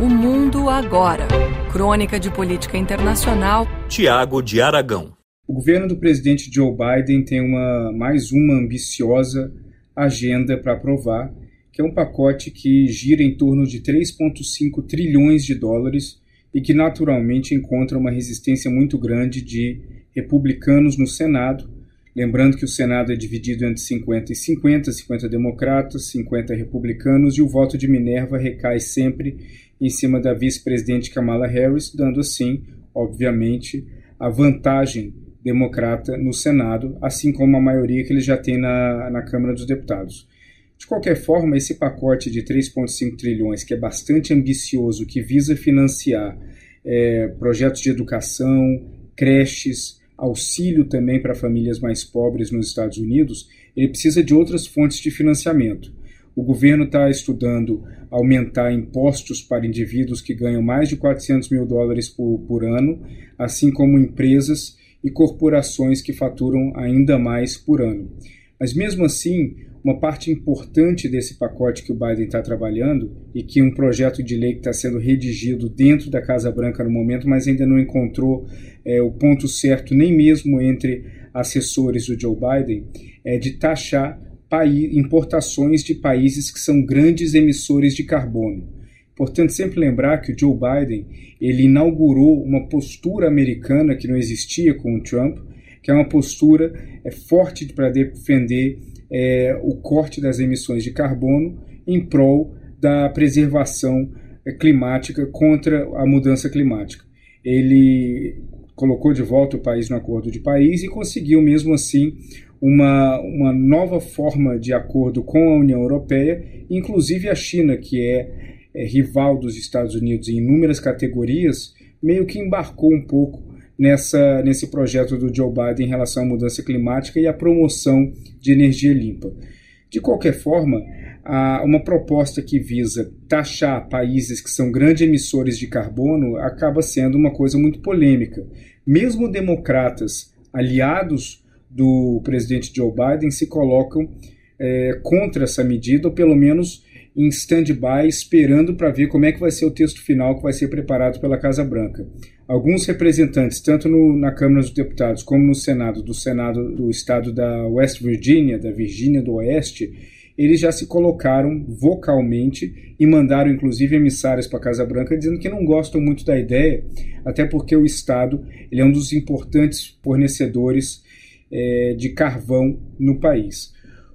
O Mundo Agora. Crônica de Política Internacional. Tiago de Aragão. O governo do presidente Joe Biden tem uma mais uma ambiciosa agenda para aprovar, que é um pacote que gira em torno de 3,5 trilhões de dólares e que naturalmente encontra uma resistência muito grande de republicanos no Senado. Lembrando que o Senado é dividido entre 50 e 50, 50 democratas, 50 republicanos, e o voto de Minerva recai sempre em cima da vice-presidente Kamala Harris, dando assim, obviamente, a vantagem democrata no Senado, assim como a maioria que ele já tem na, na Câmara dos Deputados. De qualquer forma, esse pacote de 3,5 trilhões, que é bastante ambicioso, que visa financiar é, projetos de educação, creches, auxílio também para famílias mais pobres nos Estados Unidos, ele precisa de outras fontes de financiamento. O governo está estudando aumentar impostos para indivíduos que ganham mais de 400 mil dólares por, por ano, assim como empresas e corporações que faturam ainda mais por ano. Mas mesmo assim, uma parte importante desse pacote que o Biden está trabalhando e que um projeto de lei que está sendo redigido dentro da Casa Branca no momento, mas ainda não encontrou é, o ponto certo nem mesmo entre assessores do Joe Biden, é de taxar importações de países que são grandes emissores de carbono. Portanto, sempre lembrar que o Joe Biden ele inaugurou uma postura americana que não existia com o Trump, que é uma postura é, forte para defender é, o corte das emissões de carbono em prol da preservação é, climática contra a mudança climática. Ele colocou de volta o país no Acordo de Paris e conseguiu, mesmo assim, uma, uma nova forma de acordo com a União Europeia, inclusive a China, que é, é rival dos Estados Unidos em inúmeras categorias, meio que embarcou um pouco nessa, nesse projeto do Joe Biden em relação à mudança climática e à promoção de energia limpa. De qualquer forma, uma proposta que visa taxar países que são grandes emissores de carbono acaba sendo uma coisa muito polêmica. Mesmo democratas aliados do presidente Joe Biden se colocam é, contra essa medida, ou pelo menos em stand-by, esperando para ver como é que vai ser o texto final que vai ser preparado pela Casa Branca. Alguns representantes, tanto no, na Câmara dos Deputados como no Senado, do Senado do estado da West Virginia, da Virgínia do Oeste, eles já se colocaram vocalmente e mandaram inclusive emissários para a Casa Branca dizendo que não gostam muito da ideia, até porque o Estado ele é um dos importantes fornecedores é, de carvão no país.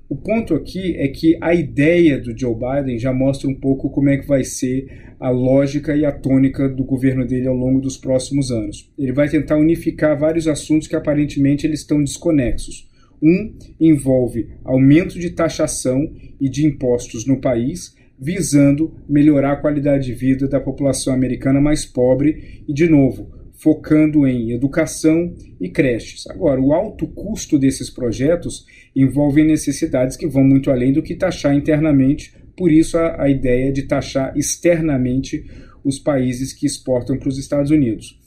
O ponto aqui é que a ideia do Joe Biden já mostra um pouco como é que vai ser a lógica e a tônica do governo dele ao longo dos próximos anos. Ele vai tentar unificar vários assuntos que aparentemente eles estão desconexos. Um envolve aumento de taxação e de impostos no país, visando melhorar a qualidade de vida da população americana mais pobre e, de novo, focando em educação e creches. Agora, o alto custo desses projetos envolve necessidades que vão muito além do que taxar internamente, por isso a, a ideia de taxar externamente os países que exportam para os Estados Unidos.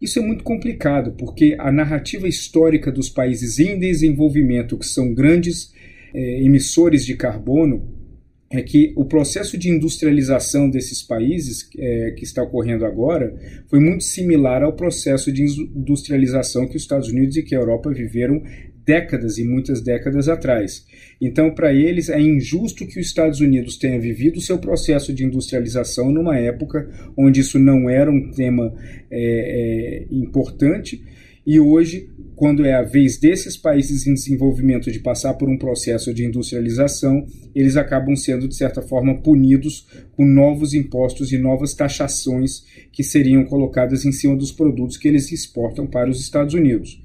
Isso é muito complicado, porque a narrativa histórica dos países em desenvolvimento, que são grandes eh, emissores de carbono, é que o processo de industrialização desses países é, que está ocorrendo agora foi muito similar ao processo de industrialização que os Estados Unidos e que a Europa viveram décadas e muitas décadas atrás. Então, para eles, é injusto que os Estados Unidos tenha vivido seu processo de industrialização numa época onde isso não era um tema é, é, importante e hoje, quando é a vez desses países em desenvolvimento de passar por um processo de industrialização, eles acabam sendo, de certa forma, punidos com novos impostos e novas taxações que seriam colocadas em cima dos produtos que eles exportam para os Estados Unidos.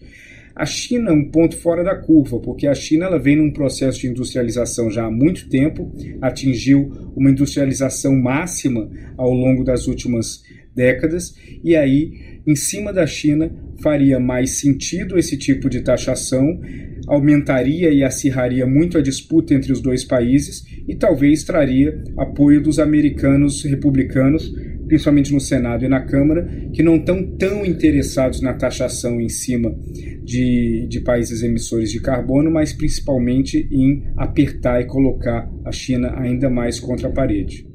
A China é um ponto fora da curva, porque a China ela vem num processo de industrialização já há muito tempo, atingiu uma industrialização máxima ao longo das últimas décadas, e aí, em cima da China, faria mais sentido esse tipo de taxação, aumentaria e acirraria muito a disputa entre os dois países e talvez traria apoio dos americanos republicanos, principalmente no Senado e na Câmara, que não estão tão interessados na taxação em cima de, de países emissores de carbono, mas principalmente em apertar e colocar a China ainda mais contra a parede.